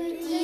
Petit